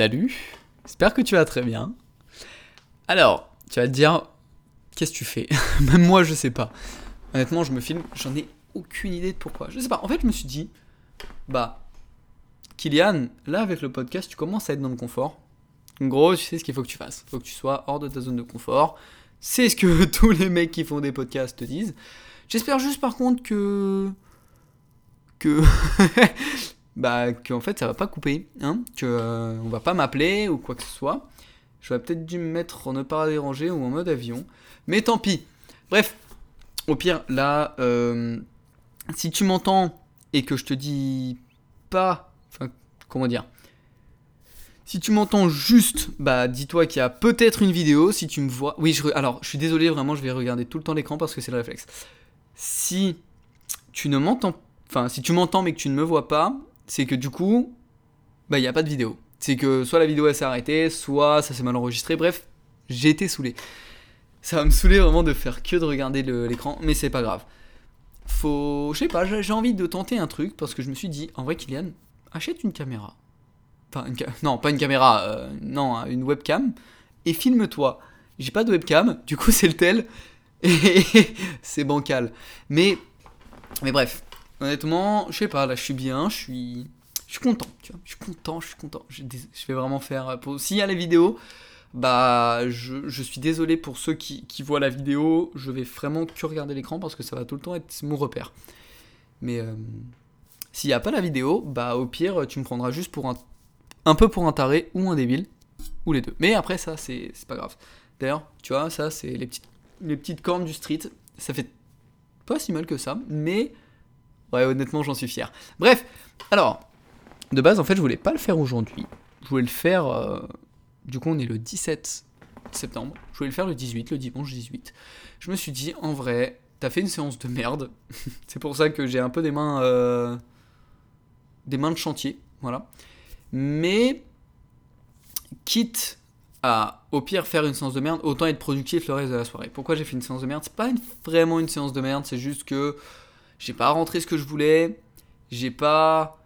Salut, j'espère que tu vas très bien. Alors, tu vas te dire, qu'est-ce que tu fais? Même moi, je sais pas. Honnêtement, je me filme, j'en ai aucune idée de pourquoi. Je sais pas, en fait, je me suis dit, bah, Kylian, là, avec le podcast, tu commences à être dans le confort. En gros, tu sais ce qu'il faut que tu fasses. Il faut que tu sois hors de ta zone de confort. C'est ce que tous les mecs qui font des podcasts te disent. J'espère juste par contre que. que. bah, qu'en fait ça va pas couper, hein, que euh, on va pas m'appeler ou quoi que ce soit. J'aurais peut-être dû me mettre en ne pas déranger ou en mode avion, mais tant pis. Bref, au pire, là, euh, si tu m'entends et que je te dis pas, enfin, comment dire, si tu m'entends juste, bah dis-toi qu'il y a peut-être une vidéo. Si tu me vois, oui, alors je suis désolé, vraiment, je vais regarder tout le temps l'écran parce que c'est le réflexe. Si tu ne m'entends, enfin, si tu m'entends mais que tu ne me vois pas, c'est que du coup, bah, il n'y a pas de vidéo. C'est que soit la vidéo s'est arrêtée, soit ça s'est mal enregistré. Bref, j'ai été saoulé. Ça va me saouler vraiment de faire que de regarder l'écran, mais c'est pas grave. Faut. Je sais pas, j'ai envie de tenter un truc parce que je me suis dit, en vrai, Kylian, achète une caméra. Enfin, une non, pas une caméra, euh, non, hein, une webcam et filme-toi. J'ai pas de webcam, du coup, c'est le tel et c'est bancal. Mais. Mais bref, Honnêtement, je sais pas, là je suis bien, je suis, je suis content, tu vois, je suis content, je suis content. Je, vais vraiment faire, pour, s'il y a la vidéo, bah je, je, suis désolé pour ceux qui, qui, voient la vidéo, je vais vraiment que regarder l'écran parce que ça va tout le temps être mon repère. Mais euh, s'il n'y a pas la vidéo, bah au pire tu me prendras juste pour un, un peu pour un taré ou un débile, ou les deux. Mais après ça c'est pas grave. D'ailleurs, tu vois, ça c'est les petites, les petites cornes du street, ça fait pas si mal que ça, mais Ouais, honnêtement, j'en suis fier. Bref, alors, de base, en fait, je voulais pas le faire aujourd'hui. Je voulais le faire. Euh, du coup, on est le 17 septembre. Je voulais le faire le 18, le dimanche 18. Je me suis dit, en vrai, t'as fait une séance de merde. C'est pour ça que j'ai un peu des mains. Euh, des mains de chantier. Voilà. Mais. Quitte à, au pire, faire une séance de merde, autant être productif le reste de la soirée. Pourquoi j'ai fait une séance de merde? C'est pas vraiment une séance de merde, c'est juste que j'ai pas rentré ce que je voulais, j'ai pas.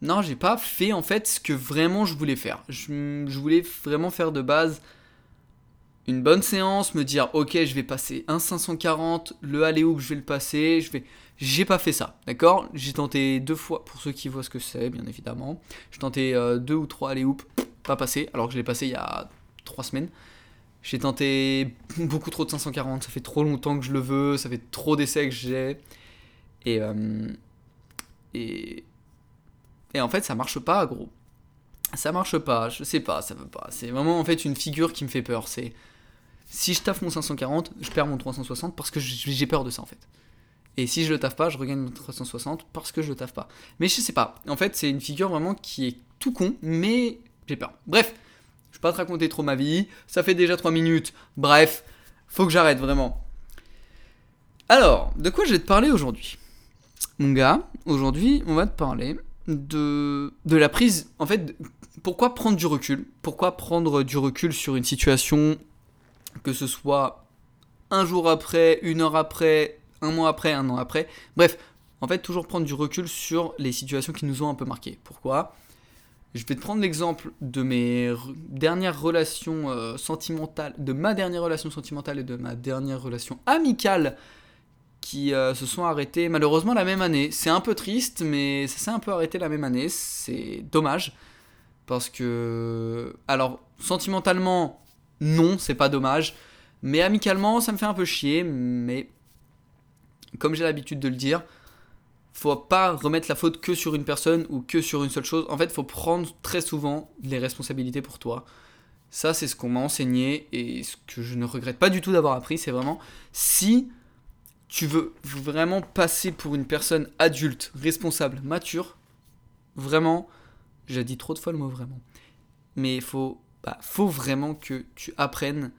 Non, j'ai pas fait en fait ce que vraiment je voulais faire. Je, voulais vraiment faire de base une bonne séance, me dire ok, je vais passer un 540, le aller où je vais le passer, je vais. J'ai pas fait ça, d'accord? J'ai tenté deux fois, pour ceux qui voient ce que c'est, bien évidemment. J'ai tenté euh, deux ou trois aller hoop, pas passé, alors que je l'ai passé il y a trois semaines. J'ai tenté beaucoup trop de 540, ça fait trop longtemps que je le veux, ça fait trop d'essais que j'ai. Et, euh, et, et en fait, ça marche pas, gros. Ça marche pas, je sais pas, ça veut pas. C'est vraiment en fait une figure qui me fait peur. C'est si je taffe mon 540, je perds mon 360 parce que j'ai peur de ça en fait. Et si je le taffe pas, je regagne mon 360 parce que je le taffe pas. Mais je sais pas. En fait, c'est une figure vraiment qui est tout con, mais j'ai peur. Bref, vais pas te raconter trop ma vie. Ça fait déjà 3 minutes. Bref, faut que j'arrête vraiment. Alors, de quoi je vais te parler aujourd'hui? Mon gars, aujourd'hui, on va te parler de, de la prise. En fait, pourquoi prendre du recul Pourquoi prendre du recul sur une situation, que ce soit un jour après, une heure après, un mois après, un an après Bref, en fait, toujours prendre du recul sur les situations qui nous ont un peu marqué. Pourquoi? Je vais te prendre l'exemple de mes dernières relations euh, sentimentales, de ma dernière relation sentimentale et de ma dernière relation amicale qui euh, se sont arrêtées malheureusement la même année. C'est un peu triste, mais ça s'est un peu arrêté la même année. C'est dommage. Parce que. Alors, sentimentalement, non, c'est pas dommage. Mais amicalement, ça me fait un peu chier. Mais. Comme j'ai l'habitude de le dire, faut pas remettre la faute que sur une personne ou que sur une seule chose. En fait, faut prendre très souvent les responsabilités pour toi. Ça, c'est ce qu'on m'a enseigné et ce que je ne regrette pas du tout d'avoir appris. C'est vraiment si tu veux vraiment passer pour une personne adulte, responsable, mature, vraiment, j'ai dit trop de fois le mot vraiment, mais il faut, bah, faut vraiment que tu apprennes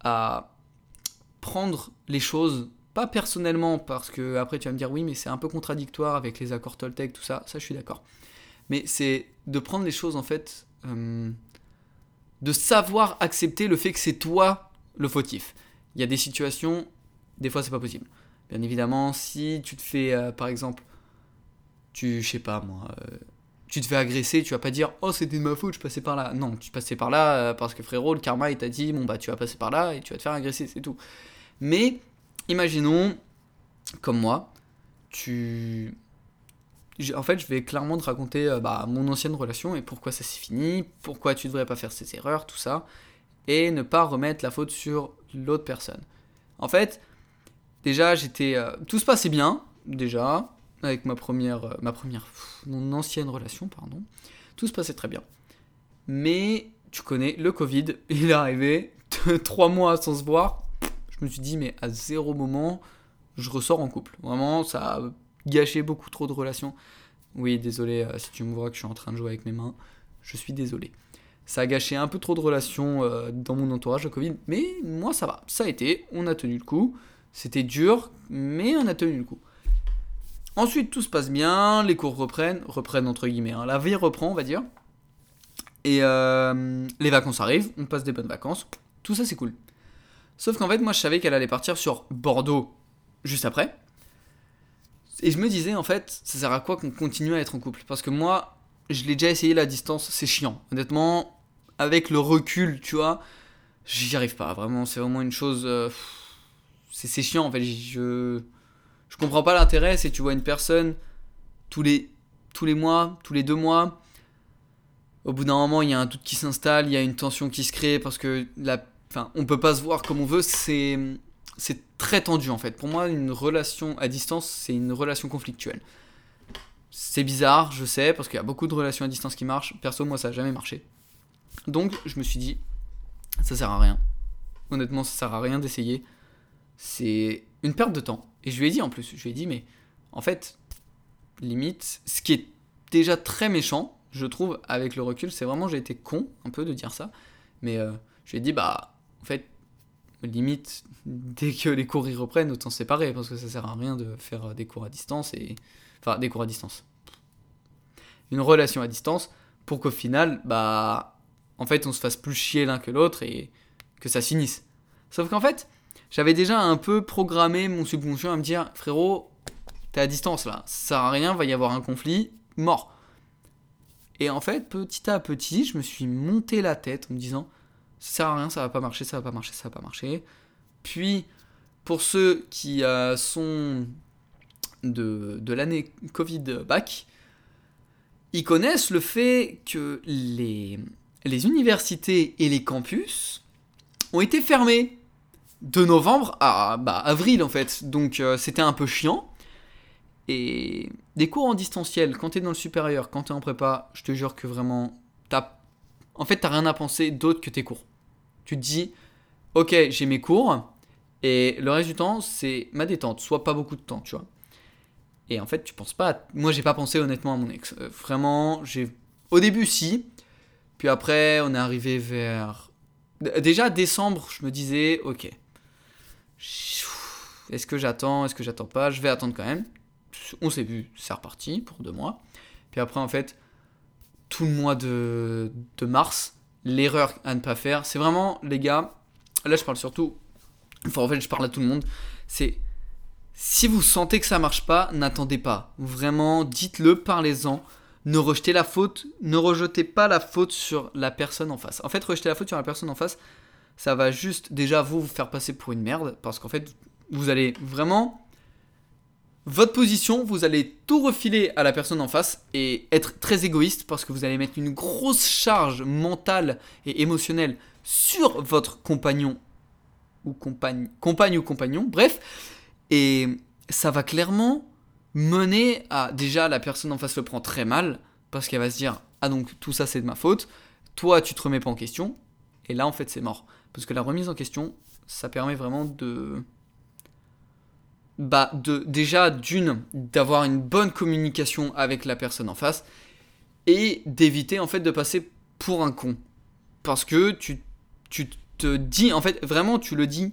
à prendre les choses pas personnellement, parce que après tu vas me dire oui, mais c'est un peu contradictoire avec les accords Toltec, tout ça, ça je suis d'accord. Mais c'est de prendre les choses en fait, euh, de savoir accepter le fait que c'est toi le fautif. Il y a des situations, des fois c'est pas possible. Bien évidemment, si tu te fais, euh, par exemple, tu, je sais pas moi, euh, tu te fais agresser, tu vas pas dire oh c'était de ma faute, je passais par là. Non, tu passais par là parce que frérot, le karma il t'a dit bon bah tu vas passer par là et tu vas te faire agresser, c'est tout. Mais imaginons, comme moi, tu. En fait, je vais clairement te raconter euh, bah, mon ancienne relation et pourquoi ça s'est fini, pourquoi tu devrais pas faire ces erreurs, tout ça, et ne pas remettre la faute sur l'autre personne. En fait, déjà, j'étais. Euh, tout se passait bien, déjà, avec ma première. Euh, ma première. mon ancienne relation, pardon. Tout se passait très bien. Mais, tu connais, le Covid, il est arrivé, trois mois sans se voir. Je me suis dit, mais à zéro moment, je ressors en couple. Vraiment, ça a gâché beaucoup trop de relations. Oui, désolé euh, si tu me vois que je suis en train de jouer avec mes mains. Je suis désolé. Ça a gâché un peu trop de relations dans mon entourage, le Covid. Mais moi, ça va. Ça a été. On a tenu le coup. C'était dur, mais on a tenu le coup. Ensuite, tout se passe bien, les cours reprennent, reprennent entre guillemets, hein. la vie reprend, on va dire. Et euh, les vacances arrivent, on passe des bonnes vacances, tout ça c'est cool. Sauf qu'en fait, moi je savais qu'elle allait partir sur Bordeaux juste après. Et je me disais, en fait, ça sert à quoi qu'on continue à être en couple? Parce que moi, je l'ai déjà essayé la distance, c'est chiant. Honnêtement, avec le recul, tu vois, j'y arrive pas. Vraiment, c'est vraiment une chose. Euh, c'est chiant en fait. Je, je comprends pas l'intérêt. C'est tu vois une personne tous les, tous les mois, tous les deux mois. Au bout d'un moment, il y a un doute qui s'installe, il y a une tension qui se crée parce que la, enfin, on peut pas se voir comme on veut. C'est, c'est très tendu en fait. Pour moi, une relation à distance, c'est une relation conflictuelle. C'est bizarre, je sais, parce qu'il y a beaucoup de relations à distance qui marchent. Perso, moi, ça a jamais marché. Donc, je me suis dit, ça sert à rien. Honnêtement, ça sert à rien d'essayer c'est une perte de temps. Et je lui ai dit en plus, je lui ai dit, mais en fait, limite, ce qui est déjà très méchant, je trouve, avec le recul, c'est vraiment, j'ai été con un peu de dire ça, mais euh, je lui ai dit, bah, fait, limite, dès que les cours y reprennent, autant séparer, parce que ça sert à rien de faire des cours à distance, et... enfin, des cours à distance. Une relation à distance, pour qu'au final, bah, en fait, on se fasse plus chier l'un que l'autre, et que ça finisse. Sauf qu'en fait, j'avais déjà un peu programmé mon subconscient à me dire frérot, t'es à distance là, ça sert à rien, va y avoir un conflit, mort. Et en fait, petit à petit, je me suis monté la tête en me disant ça sert à rien, ça va pas marcher, ça va pas marcher, ça va pas marcher. Puis, pour ceux qui euh, sont de, de l'année Covid back, ils connaissent le fait que les, les universités et les campus ont été fermés de novembre à bah, avril en fait. Donc euh, c'était un peu chiant. Et des cours en distanciel, quand t'es dans le supérieur, quand t'es en prépa, je te jure que vraiment, t'as... En fait, t'as rien à penser d'autre que tes cours. Tu te dis, ok, j'ai mes cours, et le reste du temps, c'est ma détente, soit pas beaucoup de temps, tu vois. Et en fait, tu penses pas. Moi, j'ai pas pensé honnêtement à mon ex. Euh, vraiment, j'ai. Au début, si. Puis après, on est arrivé vers. Déjà, décembre, je me disais, ok, est-ce que j'attends Est-ce que j'attends pas Je vais attendre quand même. On s'est vu, c'est reparti pour deux mois. Puis après, en fait, tout le mois de, mars, l'erreur à ne pas faire, c'est vraiment, les gars, là je parle surtout, enfin en fait je parle à tout le monde, c'est si vous sentez que ça marche pas, n'attendez pas. Vraiment, dites-le, parlez-en. Ne rejetez la faute, ne rejetez pas la faute sur la personne en face. En fait, rejeter la faute sur la personne en face, ça va juste déjà vous, vous faire passer pour une merde, parce qu'en fait, vous allez vraiment... Votre position, vous allez tout refiler à la personne en face et être très égoïste parce que vous allez mettre une grosse charge mentale et émotionnelle sur votre compagnon ou compagne, compagne ou compagnon, bref. Et ça va clairement mener à déjà la personne en face le prend très mal parce qu'elle va se dire ah donc tout ça c'est de ma faute, toi tu te remets pas en question et là en fait c'est mort. Parce que la remise en question, ça permet vraiment de. Bah, de, déjà, d'une, d'avoir une bonne communication avec la personne en face et d'éviter en fait de passer pour un con. Parce que tu, tu te dis, en fait, vraiment, tu le dis.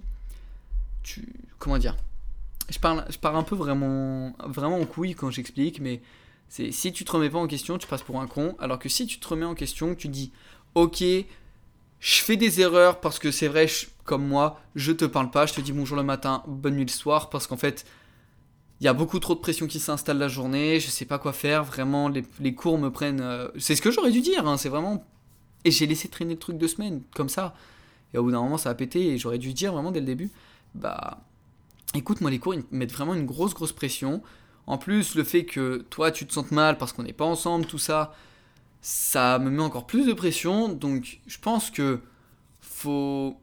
Tu. Comment dire je parle, je parle un peu vraiment, vraiment en couille quand j'explique, mais c'est si tu te remets pas en question, tu passes pour un con. Alors que si tu te remets en question, tu dis, ok, je fais des erreurs parce que c'est vrai, comme moi, je te parle pas, je te dis bonjour le matin, bonne nuit le soir, parce qu'en fait, il y a beaucoup trop de pression qui s'installe la journée, je sais pas quoi faire, vraiment, les, cours me prennent. euh, c'est ce que j'aurais dû dire, hein, c'est vraiment. Et j'ai laissé traîner le truc deux semaines, comme ça. Et au bout d'un moment, ça a pété, et j'aurais dû dire vraiment dès le début, bah. Écoute, moi, les cours, ils me mettent vraiment une grosse, grosse pression. En plus, le fait que toi, tu te sentes mal parce qu'on n'est pas ensemble, tout ça, ça me met encore plus de pression. Donc, je pense que faut.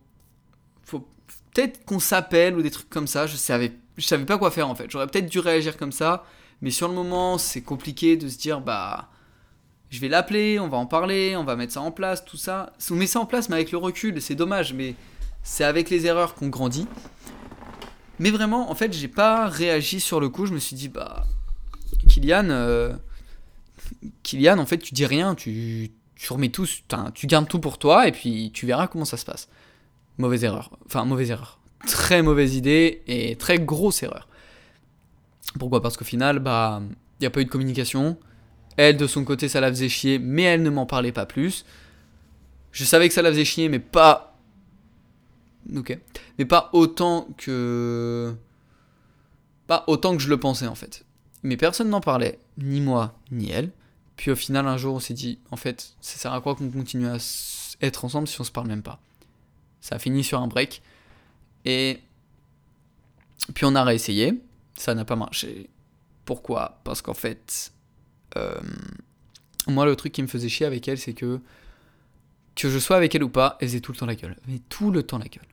Peut-être qu'on s'appelle ou des trucs comme ça. Je savais, je savais pas quoi faire en fait. J'aurais peut-être dû réagir comme ça. Mais sur le moment, c'est compliqué de se dire, bah. Je vais l'appeler, on va en parler, on va mettre ça en place, tout ça. On met ça en place, mais avec le recul, c'est dommage, mais c'est avec les erreurs qu'on grandit. Mais vraiment, en fait, j'ai pas réagi sur le coup. Je me suis dit, bah, Kylian, euh, Kylian, en fait, tu dis rien, tu, tu remets tout, tu gardes tout pour toi, et puis tu verras comment ça se passe. Mauvaise erreur. Enfin, mauvaise erreur. Très mauvaise idée et très grosse erreur. Pourquoi? Parce qu'au final, bah, il n'y a pas eu de communication. Elle, de son côté, ça la faisait chier, mais elle ne m'en parlait pas plus. Je savais que ça la faisait chier, mais pas. Ok. Mais pas autant que. Pas autant que je le pensais, en fait. Mais personne n'en parlait, ni moi, ni elle. Puis au final, un jour, on s'est dit, en fait, ça sert à quoi qu'on continue à être ensemble si on se parle même pas? Ça a fini sur un break. Et. Puis on a réessayé. Ça n'a pas marché. Pourquoi? Parce qu'en fait. euh, moi, le truc qui me faisait chier avec elle, c'est que. Que je sois avec elle ou pas, elle faisait tout le temps la gueule. Mais tout le temps la gueule.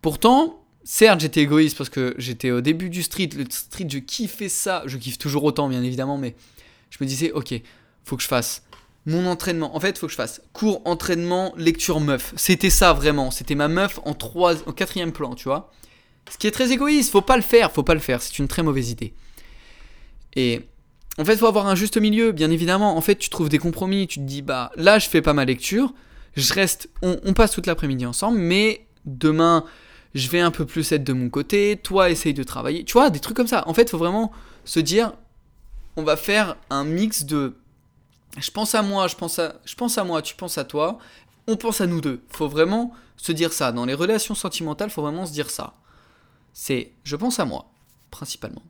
Pourtant, certes, j'étais égoïste parce que j'étais au début du street. Le street, je kiffais ça. Je kiffe toujours autant, bien évidemment, mais je me disais, ok, faut que je fasse mon entraînement. En fait, faut que je fasse cours, entraînement, lecture meuf. C'était ça vraiment. C'était ma meuf en, trois, en quatrième plan, tu vois. Ce qui est très égoïste, faut pas le faire, faut pas le faire. C'est une très mauvaise idée. Et en fait, faut avoir un juste milieu, bien évidemment. En fait, tu trouves des compromis. Tu te dis, bah là, je fais pas ma lecture. Je reste, on, on passe toute l'après-midi ensemble, mais demain, je vais un peu plus être de mon côté. Toi, essaye de travailler. Tu vois, des trucs comme ça. En fait, faut vraiment se dire, on va faire un mix de je pense à moi, je pense à, je pense à moi, tu penses à toi, on pense à nous deux. Faut vraiment se dire ça. Dans les relations sentimentales, faut vraiment se dire ça. C'est je pense à moi, principalement.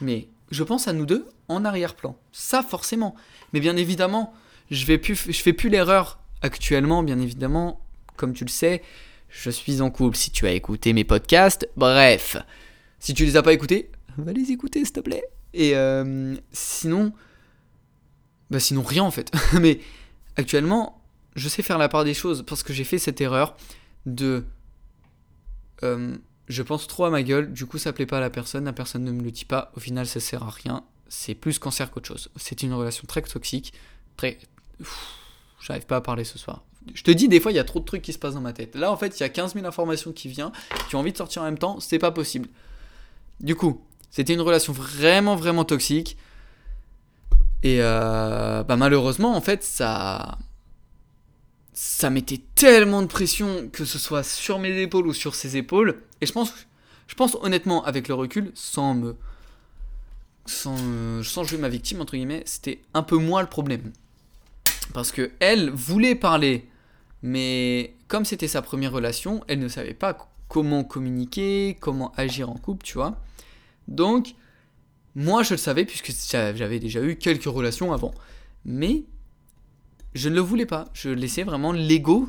Mais je pense à nous deux en arrière-plan. Ça, forcément. Mais bien évidemment, je vais plus, je fais plus l'erreur actuellement, bien évidemment. Comme tu le sais, je suis en couple. Si tu as écouté mes podcasts, bref. Si tu les as pas écoutés, va les écouter, s'il te plaît. Et euh, sinon, bah sinon rien en fait. Mais actuellement, je sais faire la part des choses parce que j'ai fait cette erreur de euh, je pense trop à ma gueule, du coup ça plaît pas à la personne, la personne ne me le dit pas, au final ça sert à rien, c'est plus cancer qu'autre chose. C'est une relation très toxique, très... J'arrive pas à parler ce soir. Je te dis, des fois, il y a trop de trucs qui se passent dans ma tête. Là, en fait, il y a 15 000 informations qui viennent, qui ont envie de sortir en même temps, c'est pas possible. Du coup, c'était une relation vraiment, vraiment toxique. Et euh, bah malheureusement, en fait, ça. Ça mettait tellement de pression, que ce soit sur mes épaules ou sur ses épaules. Et je pense, je pense honnêtement, avec le recul, sans me. Sans, euh, jouer ma victime, entre guillemets, c'était un peu moi le problème. Parce que elle voulait parler, mais comme c'était sa première relation, elle ne savait pas comment communiquer, comment agir en couple, tu vois. Donc, moi je le savais puisque j'avais déjà eu quelques relations avant. Mais je ne le voulais pas. Je laissais vraiment l'ego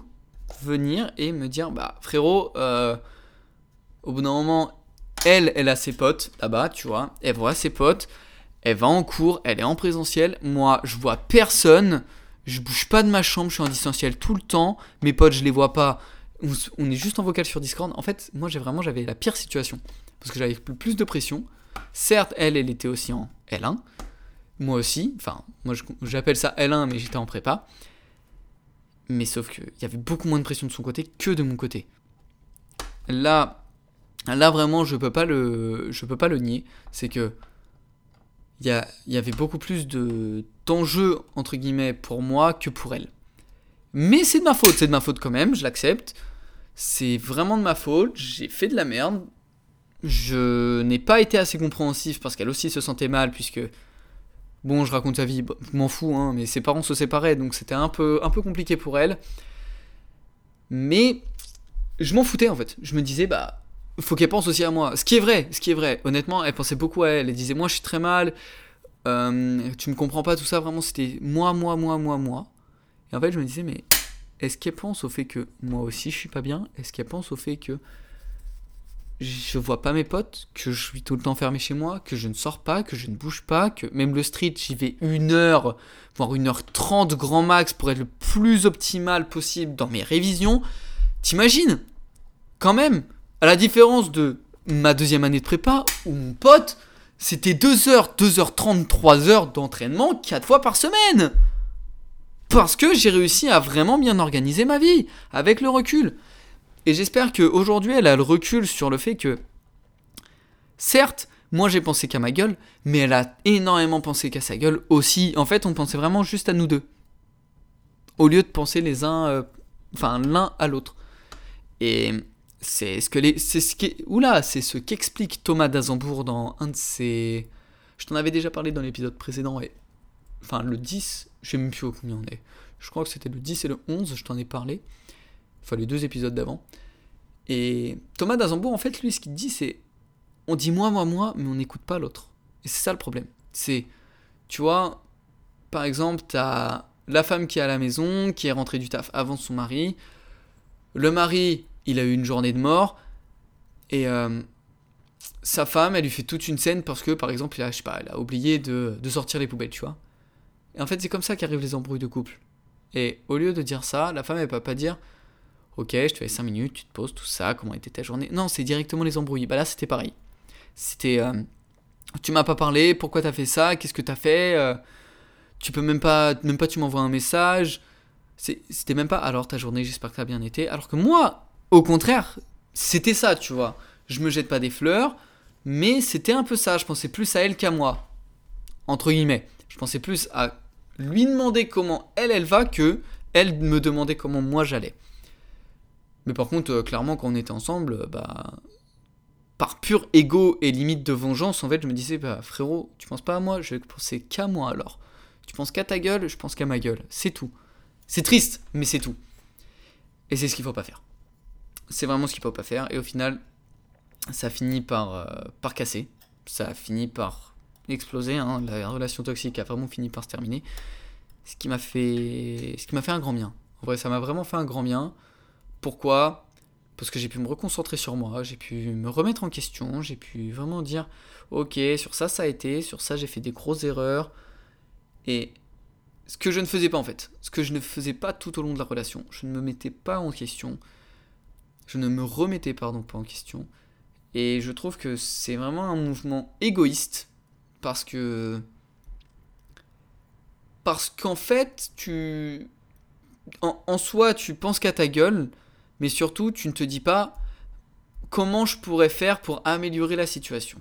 venir et me dire bah frérot, euh, au bout d'un moment, elle, elle a ses potes là-bas, tu vois. Elle voit ses potes, elle va en cours, elle est en présentiel. Moi, je vois personne. Je bouge pas de ma chambre, je suis en distanciel tout le temps. Mes potes, je les vois pas. On, est juste en vocal sur Discord. En fait, moi, j'ai vraiment j'avais la pire situation parce que j'avais plus de pression. Certes, elle, elle était aussi en L1. Moi aussi. Enfin, moi, j'appelle ça L1, mais j'étais en prépa. Mais sauf qu'il y avait beaucoup moins de pression de son côté que de mon côté. Là, là vraiment, je peux pas le, je peux pas le nier. C'est que il y, y avait beaucoup plus de d'enjeux entre guillemets pour moi que pour elle. Mais c'est de ma faute, c'est de ma faute quand même, je l'accepte. C'est vraiment de ma faute, j'ai fait de la merde. Je n'ai pas été assez compréhensif parce qu'elle aussi se sentait mal puisque bon, je raconte sa vie, bah, m'en fous hein, mais ses parents se séparaient donc c'était un peu un peu compliqué pour elle. Mais je m'en foutais en fait. Je me disais bah faut qu'elle pense aussi à moi. Ce qui est vrai, ce qui est vrai. Honnêtement, elle pensait beaucoup à elle. Elle disait, moi, je suis très mal. Euh, tu me comprends pas, tout ça. Vraiment, c'était moi, moi, moi, moi, moi. Et en fait, je me disais, mais est-ce qu'elle pense au fait que moi aussi, je suis pas bien? Est-ce qu'elle pense au fait que je vois pas mes potes, que je suis tout le temps fermé chez moi, que je ne sors pas, que je ne bouge pas, que même le street, j'y vais une heure, voire une heure trente grand max pour être le plus optimal possible dans mes révisions. T'imagines? Quand même, à la différence de ma deuxième année de prépa, où mon pote, c'était 2 heures, 2 heures 30, 3 heures d'entraînement 4 fois par semaine. Parce que j'ai réussi à vraiment bien organiser ma vie, avec le recul. Et j'espère qu'aujourd'hui, elle a le recul sur le fait que, certes, moi j'ai pensé qu'à ma gueule, mais elle a énormément pensé qu'à sa gueule aussi. En fait, on pensait vraiment juste à nous deux. Au lieu de penser les uns, euh, enfin l'un à l'autre. Et c'est ce que c'est ce qui, oula, c'est ce qu'explique Thomas d'Azembourg dans un de ses, je t'en avais déjà parlé dans l'épisode précédent et, enfin le 10, je sais même plus combien on est. Je crois que c'était le 10 et le 11, je t'en ai parlé enfin les deux épisodes d'avant. Et Thomas d'Azambourg, en fait, lui, ce qu'il dit, c'est on dit moi, moi, moi, mais on n'écoute pas l'autre. Et c'est ça le problème. C'est, tu vois, par exemple, t'as la femme qui est à la maison, qui est rentrée du taf avant son mari. Le mari, il a eu une journée de mort. Et euh, sa femme, elle lui fait toute une scène parce que, par exemple, il a, je sais pas, elle a oublié de, de sortir les poubelles, tu vois. Et en fait, c'est comme ça qu'arrivent les embrouilles de couple. Et au lieu de dire ça, la femme, elle peut pas dire Ok, je te fais 5 minutes, tu te poses, tout ça, comment était ta journée? Non, c'est directement les embrouilles. Bah là, c'était pareil. C'était. Euh, tu m'as pas parlé, pourquoi t'as fait ça? Qu'est-ce que t'as fait? Euh, Tu peux même pas. Même pas, tu m'envoies un message. C'était même pas. Alors, ta journée, j'espère que t'as bien été. Alors que moi, au contraire, c'était ça, tu vois. Je me jette pas des fleurs, mais c'était un peu ça. Je pensais plus à elle qu'à moi. Entre guillemets. Je pensais plus à lui demander comment elle, elle va que elle me demandait comment moi j'allais. Mais par contre, euh, clairement, quand on était ensemble, euh, bah, par pur ego et limite de vengeance, en fait, je me disais, bah, frérot, tu penses pas à moi, je vais penser qu'à moi alors. Tu penses qu'à ta gueule, je pense qu'à ma gueule. C'est tout. C'est triste, mais c'est tout. Et c'est ce qu'il faut pas faire. C'est vraiment ce qu'il faut pas faire. Et au final, ça finit par, euh, par casser. Ça a fini par exploser. Hein. La relation toxique a vraiment fini par se terminer. Ce qui m'a fait, ce qui m'a fait un grand bien. En vrai, ça m'a vraiment fait un grand bien. Pourquoi Parce que j'ai pu me reconcentrer sur moi, j'ai pu me remettre en question, j'ai pu vraiment dire ok, sur ça ça a été, sur ça j'ai fait des grosses erreurs. Et ce que je ne faisais pas en fait, ce que je ne faisais pas tout au long de la relation, je ne me mettais pas en question, je ne me remettais pardon pas en question. Et je trouve que c'est vraiment un mouvement égoïste parce que parce qu'en fait tu en, en soi tu penses qu'à ta gueule mais surtout tu ne te dis pas comment je pourrais faire pour améliorer la situation?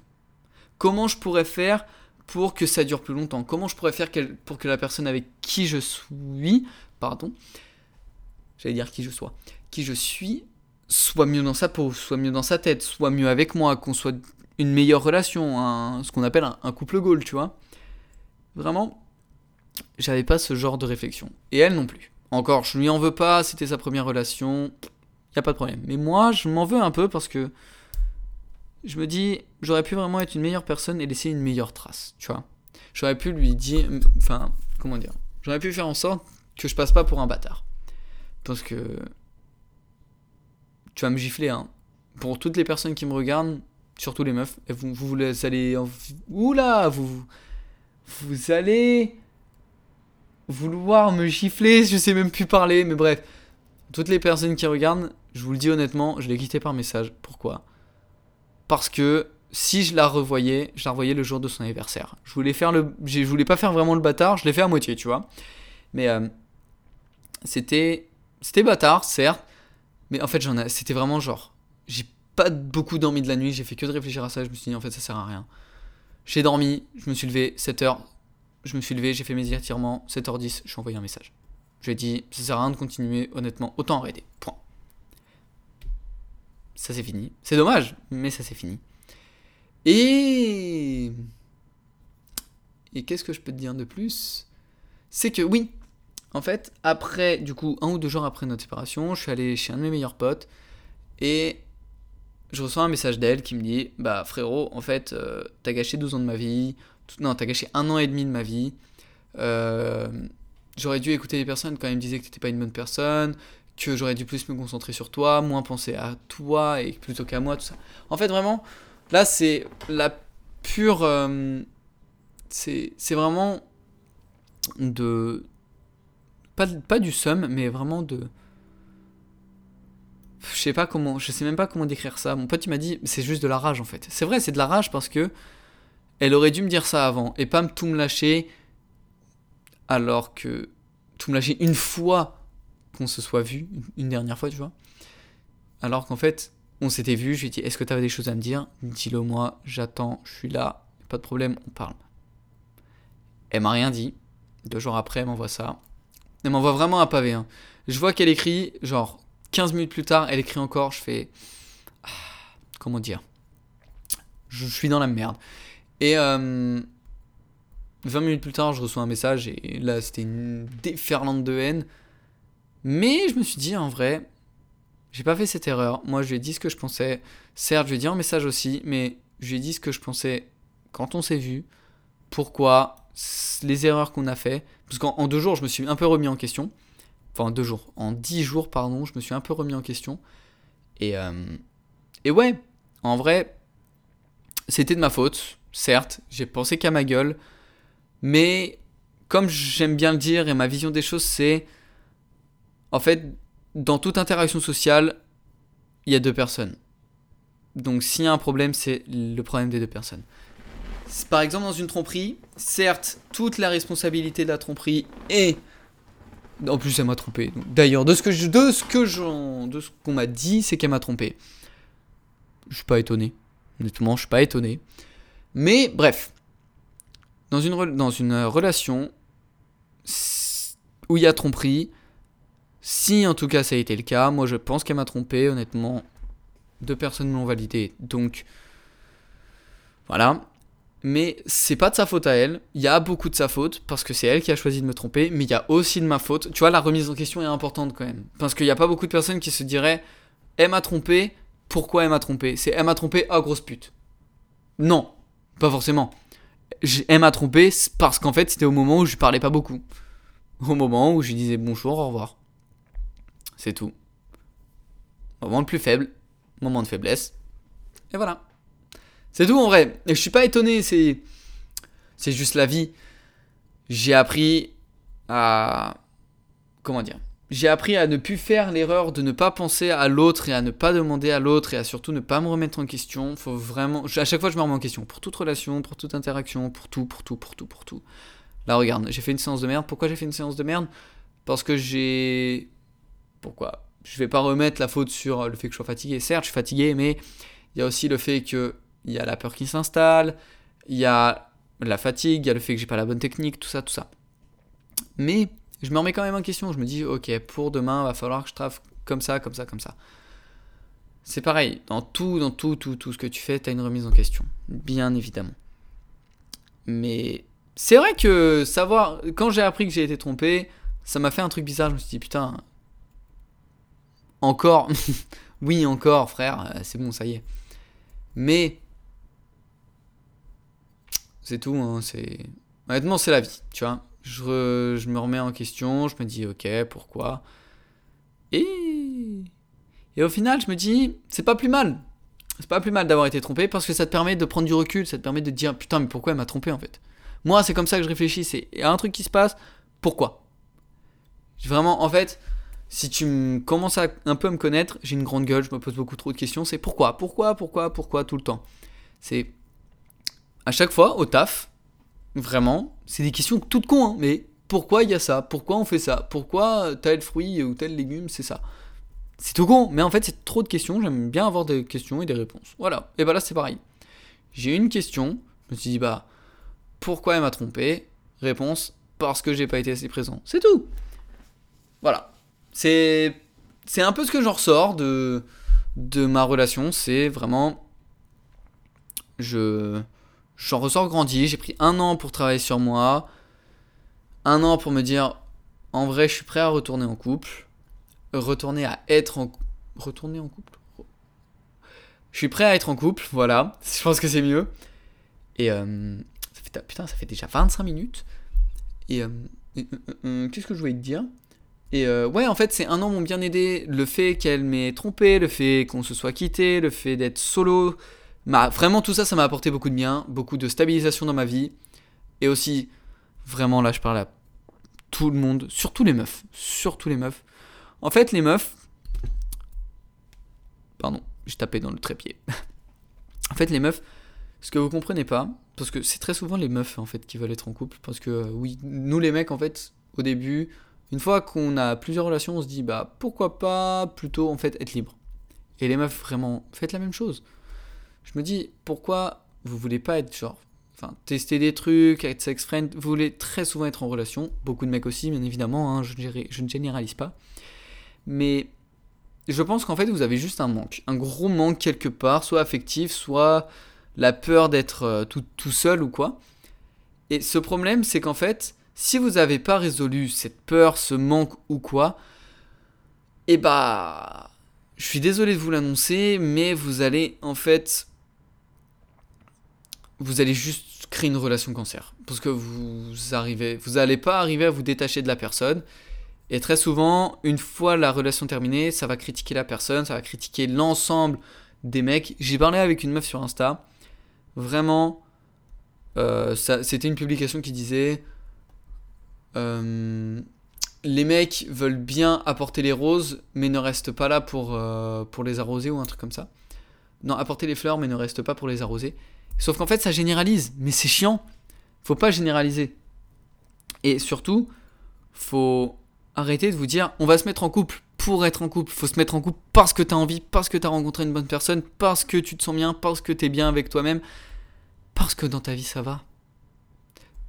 Comment je pourrais faire pour que ça dure plus longtemps? Comment je pourrais faire pour que la personne avec qui je suis, pardon, j'allais dire qui je sois, qui je suis, soit mieux dans sa peau, soit mieux dans sa tête, soit mieux avec moi, qu'on soit une meilleure relation, ce qu'on appelle un, un couple goal, tu vois? Vraiment, j'avais pas ce genre de réflexion. Et elle non plus. Encore, je lui en veux pas, c'était sa première relation, a pas de problème. Mais moi, je m'en veux un peu parce que je me dis, j'aurais pu vraiment être une meilleure personne et laisser une meilleure trace, tu vois. J'aurais pu lui dire, enfin, comment dire, j'aurais pu faire en sorte que je passe pas pour un bâtard. Parce que tu vas me gifler, hein. Pour toutes les personnes qui me regardent, surtout les meufs, vous, vous, allez, oula, vous, vous allez vouloir me gifler, je sais même plus parler, mais bref, toutes les personnes qui regardent, je vous le dis honnêtement, je l'ai quitté par message. Pourquoi? Parce que si je la revoyais, je la revoyais le jour de son anniversaire. Je voulais faire le, je voulais pas faire vraiment le bâtard, je l'ai fait à moitié, tu vois. Mais euh, c'était, c'était bâtard, certes, mais en fait j'en ai, c'était vraiment genre, j'ai pas beaucoup dormi de la nuit, j'ai fait que de réfléchir à ça, je me suis dit en fait ça sert à rien. J'ai dormi, je me suis levé 7h, je me suis levé, j'ai fait mes étirements, 7h10, je envoyé un message. Je lui ai dit, ça sert à rien de continuer, honnêtement, autant arrêter. Point ça c'est fini. C'est dommage, mais ça c'est fini. Et. Et qu'est-ce que je peux te dire de plus? C'est que oui, en fait, après, du coup, un ou deux jours après notre séparation, je suis allé chez un de mes meilleurs potes et je reçois un message d'elle qui me dit Bah frérot, en fait, euh, t'as gâché 12 ans de ma vie. non, t'as gâché un an et demi de ma vie. Euh, j'aurais dû écouter les personnes quand elles me disaient que t'étais pas une bonne personne. Que j'aurais dû plus me concentrer sur toi, moins penser à toi et plutôt qu'à moi, tout ça. En fait, vraiment, là, c'est la pure. Euh, c'est vraiment de. Pas, du seum, mais vraiment de je sais pas comment, je sais même pas comment décrire ça. Mon pote il m'a dit, c'est juste de la rage en fait. C'est vrai, c'est de la rage parce que elle aurait dû me dire ça avant et pas tout me lâcher alors que tout me lâcher une fois qu'on se soit vu, une dernière fois, tu vois. Alors qu'en fait, on s'était vu, je lui ai dit, est-ce que tu avais des choses à me dire? Dis-le moi, j'attends, je suis là, pas de problème, on parle. Elle m'a rien dit. Deux jours après, elle m'envoie ça. Elle m'envoie vraiment un pavé. Hein. Je vois qu'elle écrit, genre, 15 minutes plus tard, elle écrit encore, je fais... Ah, comment dire? Je, suis dans la merde. Et 20 euh, minutes plus tard, je reçois un message et là, c'était une déferlante de haine. Mais je me suis dit, en vrai, j'ai pas fait cette erreur. Moi, je lui ai dit ce que je pensais. Certes, je lui ai dit un message aussi, mais je lui ai dit ce que je pensais quand on s'est vu. Pourquoi les erreurs qu'on a fait. Parce qu'en deux jours, je me suis un peu remis en question enfin deux jours, en dix jours, pardon, je me suis un peu remis en question. Et, euh, et ouais, en vrai, c'était de ma faute, certes, j'ai pensé qu'à ma gueule, mais comme j'aime bien le dire, et ma vision des choses, c'est, en fait, dans toute interaction sociale, il y a deux personnes. Donc s'il y a un problème, c'est le problème des deux personnes. Par exemple, dans une tromperie, certes, toute la responsabilité de la tromperie est en plus, elle m'a trompé. D'ailleurs, de ce que qu'on m'a dit, c'est qu'elle m'a trompé. Je suis pas étonné. Honnêtement, je suis pas étonné. Mais bref, dans une dans une relation où il y a tromperie, si en tout cas ça a été le cas, moi je pense qu'elle m'a trompé. Honnêtement, deux personnes l'ont validé. Donc voilà mais c'est pas de sa faute à elle. Il y a beaucoup de sa faute parce que c'est elle qui a choisi de me tromper, mais il y a aussi de ma faute. Tu vois, la remise en question est importante quand même. Parce qu'il n'y a pas beaucoup de personnes qui se diraient Elle m'a trompé, pourquoi elle m'a trompé? C'est elle m'a trompé, ah grosse pute. Non, pas forcément. Elle m'a trompé parce qu'en fait c'était au moment où je parlais pas beaucoup. Au moment où je disais bonjour, au revoir. C'est tout. Moment le plus faible, moment de faiblesse. Et voilà. C'est tout en vrai. Et je suis pas étonné, c'est. C'est juste la vie. J'ai appris à. Comment dire? J'ai appris à ne plus faire l'erreur de ne pas penser à l'autre et à ne pas demander à l'autre et à surtout ne pas me remettre en question. Faut vraiment. À chaque fois, je me remets en question. Pour toute relation, pour toute interaction, pour tout, pour tout, pour tout, pour tout. Là, regarde, j'ai fait une séance de merde. Pourquoi j'ai fait une séance de merde? Parce que j'ai. Pourquoi Je vais pas remettre la faute sur le fait que je sois fatigué. Certes, je suis fatigué, mais il y a aussi le fait que il y a la peur qui s'installe, il y a la fatigue, il y a le fait que j'ai pas la bonne technique, tout ça, tout ça. Mais je me remets quand même en question, je me dis, ok, pour demain, va falloir que je travaille comme ça, comme ça, comme ça. C'est pareil, dans tout, dans tout, tout, tout ce que tu fais, tu as une remise en question, bien évidemment. Mais c'est vrai que savoir, quand j'ai appris que j'ai été trompé, ça m'a fait un truc bizarre, je me suis dit, putain, encore, oui, encore, frère, c'est bon, ça y est. Mais c'est tout, hein, c'est... Honnêtement, c'est la vie, tu vois. Je, me remets en question, je me dis, ok, pourquoi? Et... Et au final, je me dis, c'est pas plus mal. C'est pas plus mal d'avoir été trompé parce que ça te permet de prendre du recul, ça te permet de dire, putain, mais pourquoi elle m'a trompé en fait? Moi, c'est comme ça que je réfléchis, c'est, un truc qui se passe, pourquoi? Vraiment, en fait, si tu commences à un peu à me connaître, j'ai une grande gueule, je me pose beaucoup trop de questions, c'est pourquoi, pourquoi, pourquoi, pourquoi tout le temps? C'est à chaque fois, au taf, vraiment, c'est des questions toutes con, hein, mais pourquoi il y a ça? Pourquoi on fait ça? Pourquoi tel fruit ou tel légume, c'est ça? C'est tout con, mais en fait, c'est trop de questions. J'aime bien avoir des questions et des réponses. Voilà. Et bah là, c'est pareil. J'ai une question, je me suis dit, bah, pourquoi elle m'a trompé? Réponse, parce que j'ai pas été assez présent. C'est tout. Voilà. C'est c'est un peu ce que j'en ressors de de ma relation, c'est vraiment je j'en ressors grandi. J'ai pris un an pour travailler sur moi. Un an pour me dire, en vrai, je suis prêt à retourner en couple. Retourner à être en... Retourner en couple? Je suis prêt à être en couple, voilà. Je pense que c'est mieux. Et euh, putain, ça fait déjà 25 minutes. Et euh, qu'est-ce que je voulais te dire? Et ouais, en fait, ces un an m'ont bien aidé. Le fait qu'elle m'ait trompé, le fait qu'on se soit quitté, le fait d'être solo. Vraiment, tout ça, ça m'a apporté beaucoup de bien, beaucoup de stabilisation dans ma vie. Et aussi, vraiment, là, je parle à tout le monde, surtout les meufs. Surtout les meufs. En fait, les meufs. Pardon, j'ai tapé dans le trépied. en fait, les meufs, ce que vous comprenez pas, parce que c'est très souvent les meufs en fait qui veulent être en couple, parce que euh, oui, nous les mecs en fait, au début, une fois qu'on a plusieurs relations, on se dit bah pourquoi pas plutôt en fait être libre. Et les meufs vraiment, faites la même chose. Je me dis pourquoi vous voulez pas être genre enfin, tester des trucs, être sex friend, vous voulez très souvent être en relation, beaucoup de mecs aussi, bien évidemment, hein, je, je, ne généralise pas. Mais je pense qu'en fait, vous avez juste un manque, un gros manque quelque part, soit affectif, soit la peur d'être euh, tout, tout, seul ou quoi. Et ce problème, c'est qu'en fait, si vous n'avez pas résolu cette peur, ce manque ou quoi, eh bah, je suis désolé de vous l'annoncer, mais vous allez en fait vous allez juste créer une relation cancer. Parce que vous arrivez, vous n'allez pas arriver à vous détacher de la personne. Et très souvent, une fois la relation terminée, ça va critiquer la personne, ça va critiquer l'ensemble des mecs. J'ai parlé avec une meuf sur Insta. Vraiment, euh, c'était une publication qui disait euh, les mecs veulent bien apporter les roses, mais ne restent pas là pour, euh, pour les arroser ou un truc comme ça. Non, apporter les fleurs, mais ne restent pas pour les arroser. Sauf qu'en fait, ça généralise. Mais c'est chiant. Faut pas généraliser. Et surtout, faut arrêter de vous dire on va se mettre en couple pour être en couple. Faut se mettre en couple parce que tu as envie, parce que tu as rencontré une bonne personne, parce que tu te sens bien, parce que tu es bien avec toi-même, parce que dans ta vie ça va.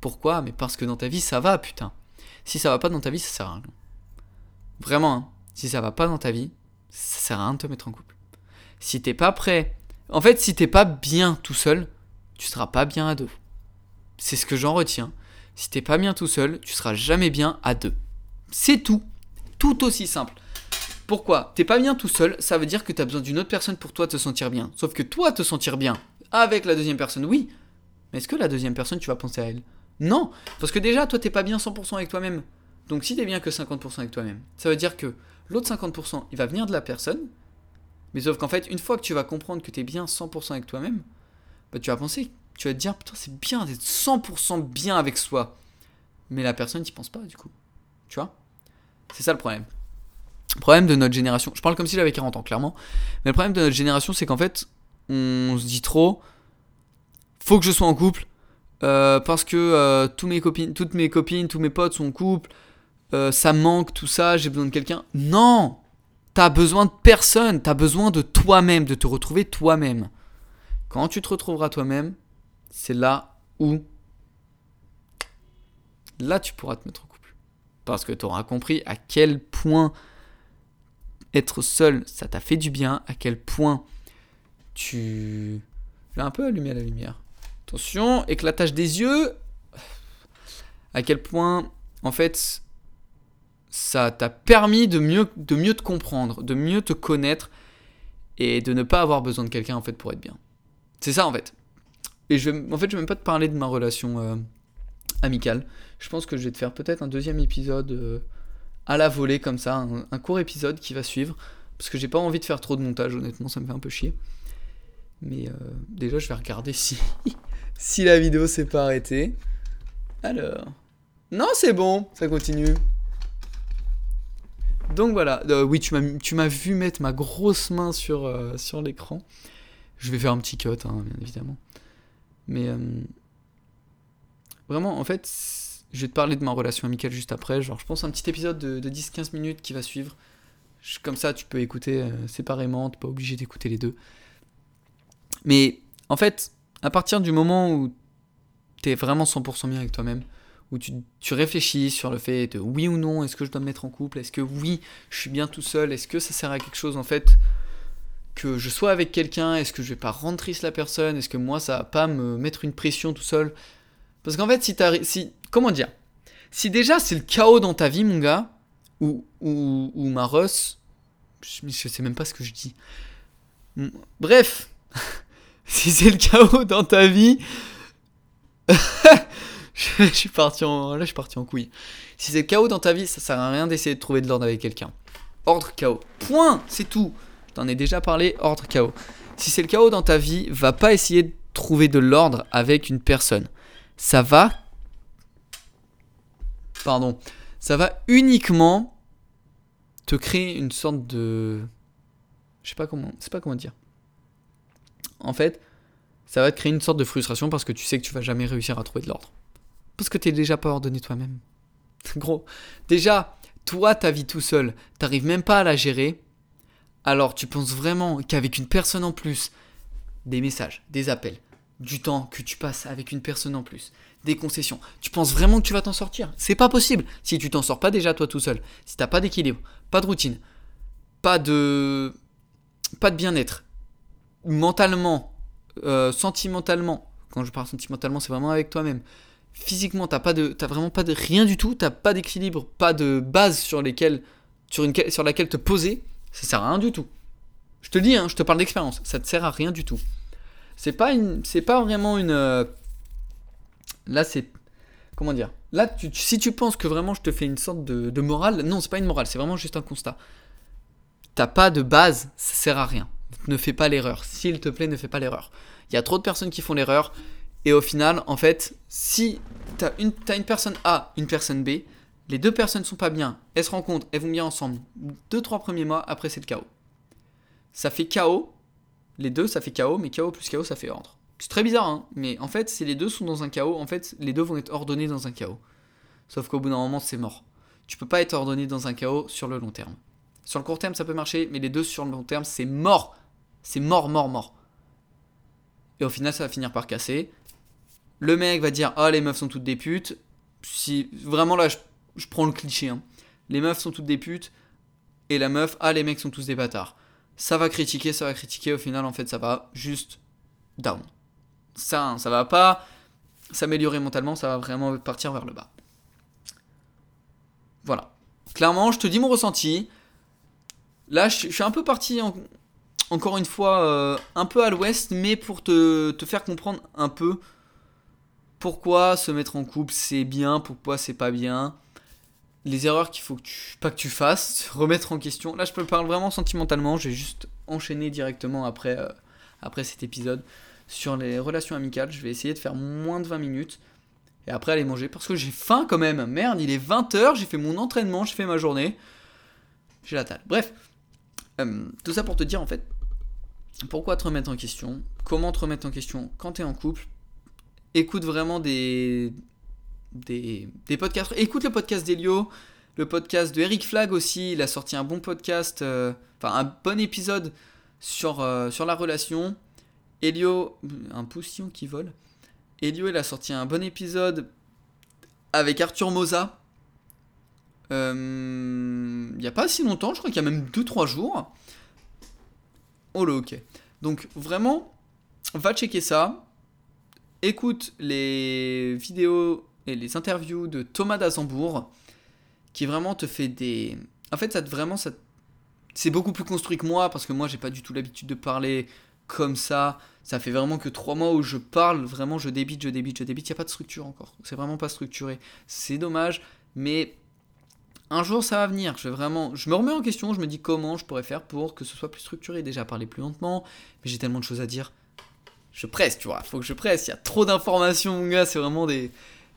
Pourquoi Mais parce que dans ta vie ça va, putain. Si ça va pas dans ta vie, ça sert à rien. Vraiment, hein. si ça va pas dans ta vie, ça sert à rien de te mettre en couple. Si t'es pas prêt. En fait, si t'es pas bien tout seul, tu seras pas bien à deux. C'est ce que j'en retiens. Si t'es pas bien tout seul, tu seras jamais bien à deux. C'est tout. Tout aussi simple. Pourquoi? T'es pas bien tout seul, ça veut dire que t'as besoin d'une autre personne pour toi te sentir bien. Sauf que toi te sentir bien avec la deuxième personne, oui. Mais est-ce que la deuxième personne, tu vas penser à elle? Non. Parce que déjà, toi, t'es pas bien 100% avec toi-même. Donc si t'es bien que 50% avec toi-même, ça veut dire que l'autre 50%, il va venir de la personne. Mais sauf qu'en fait, une fois que tu vas comprendre que t'es bien 100% avec toi-même, bah, tu vas penser, tu vas te dire, putain, c'est bien d'être 100% bien avec soi. Mais la personne n'y pense pas, du coup. Tu vois? C'est ça le problème. Le problème de notre génération, je parle comme si j'avais 40 ans, clairement. Mais le problème de notre génération, c'est qu'en fait, on se dit trop, faut que je sois en couple, euh, parce que euh, tous copines, toutes mes copines, tous mes potes sont en couple, euh, ça manque, tout ça, j'ai besoin de quelqu'un. Non T'as besoin de personne, t'as besoin de toi-même, de te retrouver toi-même. Quand tu te retrouveras toi-même, c'est là où là tu pourras te mettre en couple. Parce que tu auras compris à quel point être seul, ça t'a fait du bien, à quel point tu... Je un peu allumé la lumière. Attention, éclatage des yeux. À quel point, en fait, ça t'a permis de mieux, te comprendre, de mieux te connaître et de ne pas avoir besoin de quelqu'un en fait pour être bien. C'est ça en fait. Et je, en fait, je vais même pas te parler de ma relation euh, amicale. Je pense que je vais te faire peut-être un deuxième épisode euh, à la volée comme ça, un, court épisode qui va suivre. Parce que j'ai pas envie de faire trop de montage, honnêtement, ça me fait un peu chier. Mais euh, déjà, je vais regarder si, si la vidéo s'est pas arrêtée. Alors. Non, c'est bon, ça continue. Donc voilà, oui, tu m'as vu mettre ma grosse main sur, sur l'écran. Je vais faire un petit cut, hein, bien évidemment. Mais euh, vraiment, en fait, je vais te parler de ma relation amicale juste après. Genre, je pense un petit épisode de, 10-15 minutes qui va suivre. comme ça, tu peux écouter euh, séparément, t'es pas obligé d'écouter les deux. Mais en fait, à partir du moment où t'es vraiment 100% bien avec toi-même, où tu, tu, réfléchis sur le fait de oui ou non, est-ce que je dois me mettre en couple, est-ce que oui, je suis bien tout seul, est-ce que ça sert à quelque chose en fait que je sois avec quelqu'un, est-ce que je vais pas rendre triste la personne, est-ce que moi ça va pas me mettre une pression tout seul? Parce qu'en fait, si t'as. Si, comment dire? Si déjà c'est le chaos dans ta vie, mon gars, ou, ou, ou ma je, je sais même pas ce que je dis. Bref, si c'est le chaos dans ta vie, je, suis parti en, là, je suis parti en couille. Si c'est le chaos dans ta vie, ça sert à rien d'essayer de trouver de l'ordre avec quelqu'un. Ordre chaos. Point, c'est tout. T'en ai déjà parlé, ordre chaos. Si c'est le chaos dans ta vie, va pas essayer de trouver de l'ordre avec une personne. Ça va pardon, ça va uniquement te créer une sorte de je sais pas comment, c'est pas comment dire. En fait, ça va te créer une sorte de frustration parce que tu sais que tu vas jamais réussir à trouver de l'ordre. Parce que t'es déjà pas ordonné toi-même. Gros, déjà, toi, ta vie tout seul, t'arrives même pas à la gérer. Alors tu penses vraiment qu'avec une personne en plus, des messages, des appels, du temps que tu passes avec une personne en plus, des concessions, tu penses vraiment que tu vas t'en sortir? C'est pas possible si tu t'en sors pas déjà toi tout seul, si t'as pas d'équilibre, pas de routine, pas de pas de bien-être, mentalement, euh, sentimentalement. Quand je parle sentimentalement, c'est vraiment avec toi-même. Physiquement, t'as pas de, t'as vraiment pas de rien du tout. T'as pas d'équilibre, pas de base sur lesquelles, sur une, sur laquelle te poser. Ça sert à rien du tout. Je te dis, hein, je te parle d'expérience. Ça te sert à rien du tout. C'est pas une, c'est pas vraiment une. Euh, là, c'est comment dire. Là, si tu penses que vraiment je te fais une sorte de, de morale, non, c'est pas une morale. C'est vraiment juste un constat t'as pas de base, ça sert à rien. Ne fais pas l'erreur. S'il te plaît, ne fais pas l'erreur. Il y a trop de personnes qui font l'erreur. Et au final, en fait, si une, as une personne A, une personne B, les deux personnes sont pas bien, elles se rencontrent, elles vont bien ensemble. Deux, trois premiers mois, après c'est le chaos. Ça fait chaos. Les deux, ça fait chaos, mais chaos plus chaos, ça fait ordre. C'est très bizarre, hein mais en fait, si les deux sont dans un chaos, en fait, les deux vont être ordonnés dans un chaos. Sauf qu'au bout d'un moment, c'est mort. Tu peux pas être ordonné dans un chaos sur le long terme. Sur le court terme, ça peut marcher, mais les deux sur le long terme, c'est mort. C'est mort, mort, mort. Et au final, ça va finir par casser. Le mec va dire Ah, les meufs sont toutes des putes. Si vraiment là, je, prends le cliché. Hein. Les meufs sont toutes des putes. Et la meuf Ah, les mecs sont tous des bâtards. Ça va critiquer, ça va critiquer. Au final, en fait, ça va juste down. Ça, hein, ça va pas s'améliorer mentalement, ça va vraiment partir vers le bas. Voilà. Clairement, je te dis mon ressenti. Là, je, suis un peu parti, encore une fois, euh, un peu à l'ouest, mais pour te, faire comprendre un peu pourquoi se mettre en couple c'est bien, pourquoi c'est pas bien, les erreurs qu'il faut que tu, pas que tu fasses, remettre en question. Là, je peux parler vraiment sentimentalement, j'ai juste enchaîné directement après, euh, après cet épisode sur les relations amicales. Je vais essayer de faire moins de 20 minutes et après aller manger parce que j'ai faim quand même. Merde, il est 20h, j'ai fait mon entraînement, j'ai fait ma journée. J'ai la table. Bref, euh, tout ça pour te dire en fait, pourquoi te remettre en question, comment te remettre en question quand tu es en couple. Écoute vraiment des, des, podcasts. Écoute le podcast d'Elio, le podcast de Eric Flag aussi. Il a sorti un bon podcast, euh, enfin un bon épisode sur, euh, sur la relation. Elio, un poussillon qui vole. Elio, il a sorti un bon épisode avec Arthur Moza il n'y a pas si longtemps, je crois qu'il y a même 2-3 jours. Oh là, ok. Donc vraiment, va checker ça. Écoute les vidéos et les interviews de Thomas Dazambourg, qui vraiment te fait des... En fait, ça te, vraiment, ça... c'est beaucoup plus construit que moi, parce que moi, j'ai pas du tout l'habitude de parler comme ça. Ça fait vraiment que 3 mois où je parle, vraiment, je débite, je débite, je débite. Il n'y a pas de structure encore. C'est vraiment pas structuré. C'est dommage, mais un jour ça va venir, je vraiment, je me remets en question, je me dis comment je pourrais faire pour que ce soit plus structuré, déjà parler plus lentement, mais j'ai tellement de choses à dire. Je presse, tu vois, faut que je presse, il y a trop d'informations mon gars, c'est vraiment des,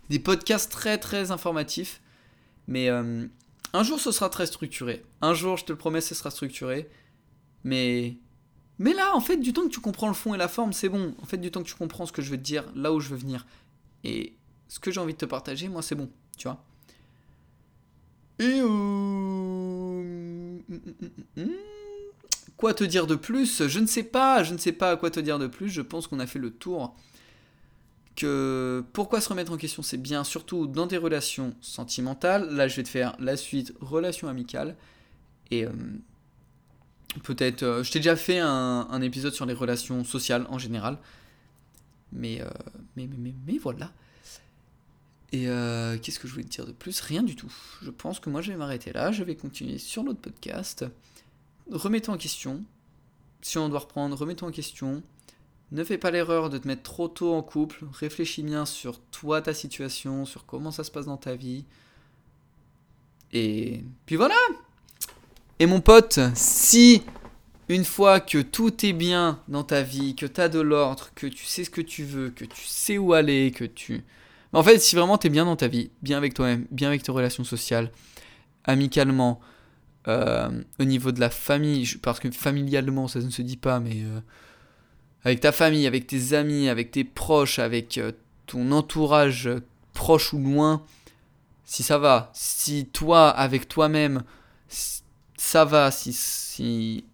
des podcasts très très informatifs. Mais euh, un jour ce sera très structuré, un jour je te le promets ce sera structuré, mais... Mais là, en fait, du temps que tu comprends le fond et la forme, c'est bon. En fait, du temps que tu comprends ce que je veux te dire, là où je veux venir, et ce que j'ai envie de te partager, moi, c'est bon, tu vois. Et quoi te dire de plus? Je ne sais pas, je ne sais pas quoi te dire de plus. Je pense qu'on a fait le tour. Que pourquoi se remettre en question, c'est bien, surtout dans des relations sentimentales. Là, je vais te faire la suite relations amicales. Et euh, peut-être, euh, je t'ai déjà fait un, épisode sur les relations sociales en général. Mais, euh, mais voilà. Et euh, qu'est-ce que je voulais te dire de plus? Rien du tout. Je pense que moi je vais m'arrêter là, je vais continuer sur l'autre podcast. Remettons en question. Si on doit reprendre, remettons en question. ne fais pas l'erreur de te mettre trop tôt en couple. Réfléchis bien sur toi, ta situation, sur comment ça se passe dans ta vie. Et puis voilà. Et mon pote, si une fois que tout est bien dans ta vie, que tu as de l'ordre, que tu sais ce que tu veux, que tu sais où aller, que tu... En fait, si vraiment tu es bien dans ta vie, bien avec toi-même, bien avec tes relations sociales, amicalement, euh, au niveau de la famille, parce que familialement ça ne se dit pas, mais euh, avec ta famille, avec tes amis, avec tes proches, avec euh, ton entourage proche ou loin, si ça va, si toi, avec toi-même, ça va, si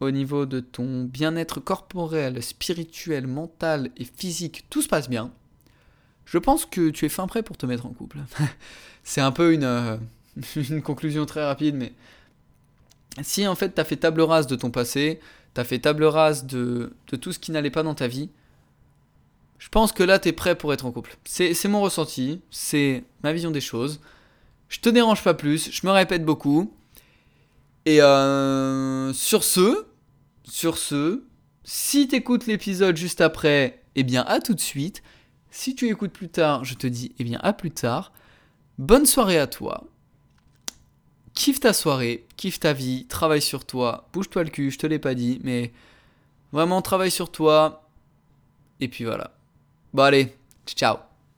au niveau de ton bien-être corporel, spirituel, mental et physique, tout se passe bien, je pense que tu es fin prêt pour te mettre en couple. C'est un peu une, euh, une conclusion très rapide, mais si en fait tu as fait table rase de ton passé, tu as fait table rase de, tout ce qui n'allait pas dans ta vie, je pense que là tu es prêt pour être en couple. C'est mon ressenti, c'est ma vision des choses. Je te dérange pas plus, je me répète beaucoup. Et euh, sur ce, sur ce, si tu écoutes l'épisode juste après, eh bien à tout de suite. Si tu écoutes plus tard, je te dis eh bien à plus tard. Bonne soirée à toi. Kiffe ta soirée, kiffe ta vie, travaille sur toi, bouge-toi le cul, je te l'ai pas dit, mais vraiment travaille sur toi. Et puis voilà. Bon allez, ciao